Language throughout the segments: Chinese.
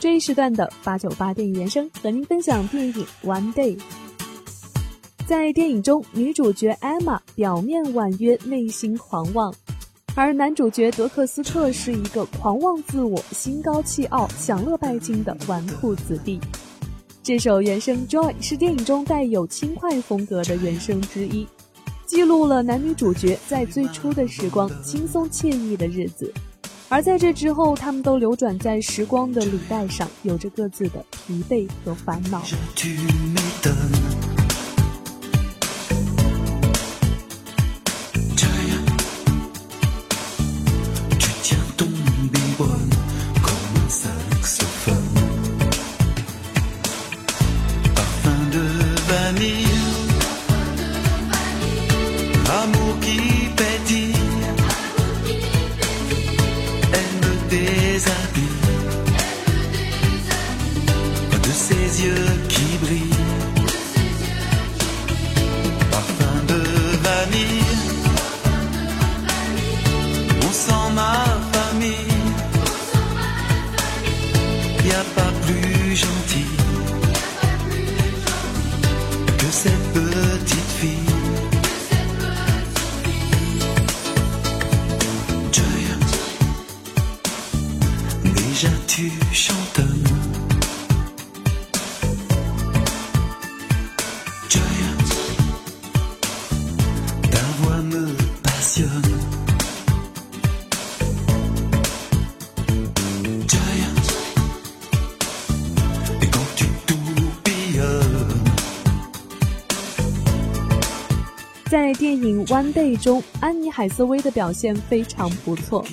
这一时段的八九八电影原声和您分享电影《One Day》。在电影中，女主角艾玛表面婉约，内心狂妄，而男主角德克斯特是一个狂妄自我、心高气傲、享乐拜金的纨绔子弟。这首原声《Joy》是电影中带有轻快风格的原声之一，记录了男女主角在最初的时光轻松惬意的日子。而在这之后，他们都流转在时光的履带上，有着各自的疲惫和烦恼。在电影《One Day》中，安妮海瑟薇的表现非常不错。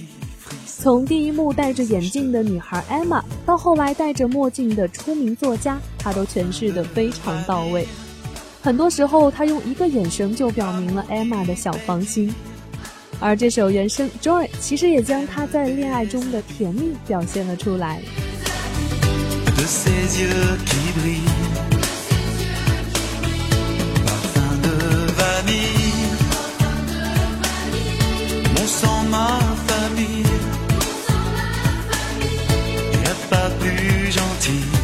从第一幕戴着眼镜的女孩 Emma，到后来戴着墨镜的出名作家，她都诠释得非常到位。很多时候，她用一个眼神就表明了 Emma 的小芳心。而这首原声《Joy》其实也将她在恋爱中的甜蜜表现了出来。交替。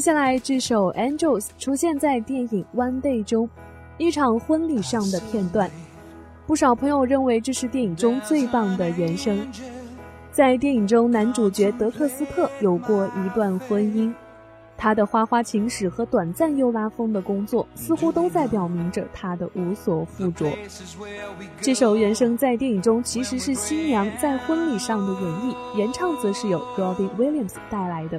接下来，这首《Angels》出现在电影《One Day》中，一场婚礼上的片段。不少朋友认为这是电影中最棒的原声。在电影中，男主角德克斯特有过一段婚姻，他的花花情史和短暂又拉风的工作，似乎都在表明着他的无所附着。这首原声在电影中其实是新娘在婚礼上的演绎，原唱则是由 Robin Williams 带来的。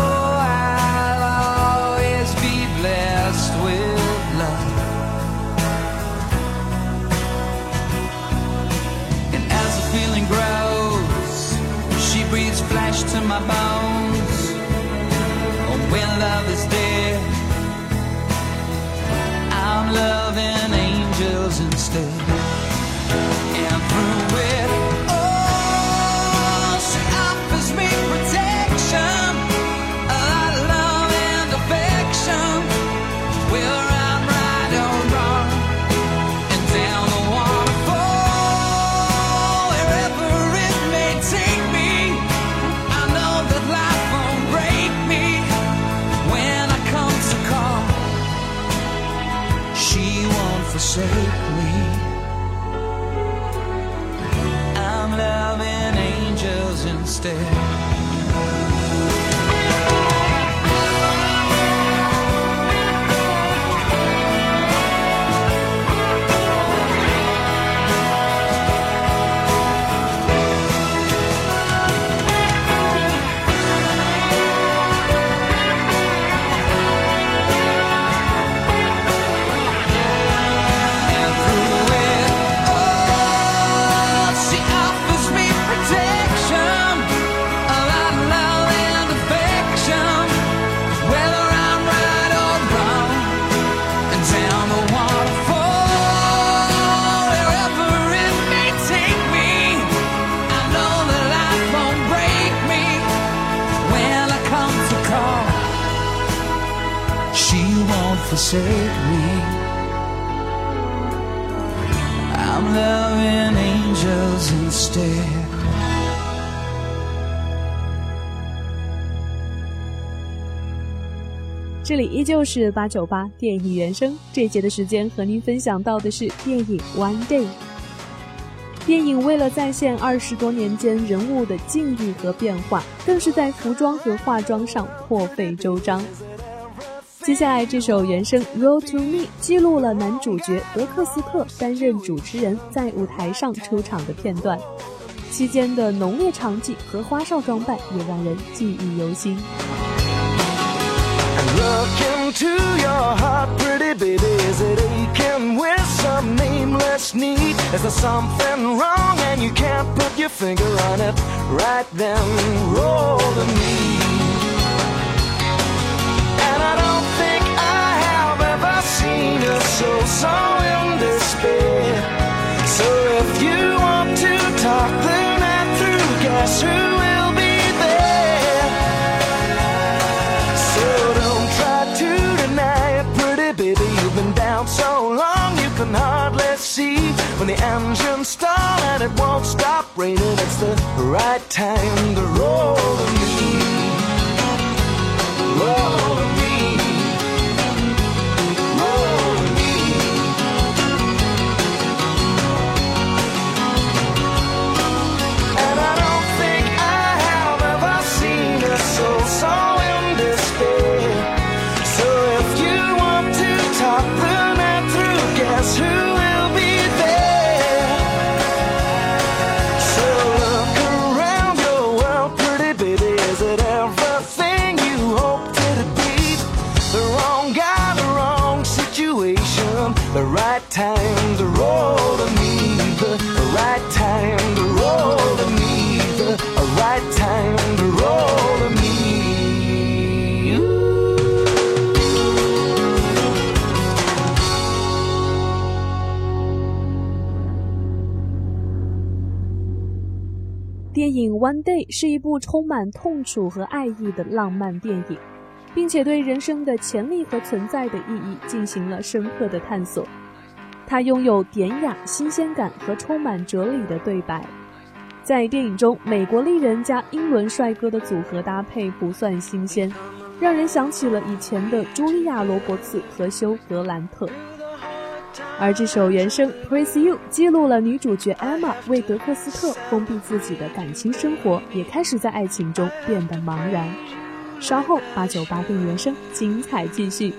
my bones. Oh, when love is dead, I'm loving angels instead. And through instead. To save me. 这里依旧是八九八电影原声，这一节的时间和您分享到的是电影《One Day》。电影为了再现二十多年间人物的境遇和变化，更是在服装和化妆上破费周章。接下来这首原声《Roll to Me》记录了男主角德克斯特担任主持人在舞台上出场的片段，期间的浓烈场景和花哨装扮也让人记忆犹新。When the engines stall and it won't stop raining, it's the right time to roll One Day》是一部充满痛楚和爱意的浪漫电影，并且对人生的潜力和存在的意义进行了深刻的探索。它拥有典雅、新鲜感和充满哲理的对白。在电影中，美国丽人加英伦帅哥的组合搭配不算新鲜，让人想起了以前的茱莉亚·罗伯茨和休·格兰特。而这首原声《Praise You》记录了女主角 Emma 为德克斯特封闭自己的感情生活，也开始在爱情中变得茫然。稍后八九八定原声精彩继续。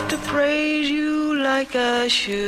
have to praise you like I should.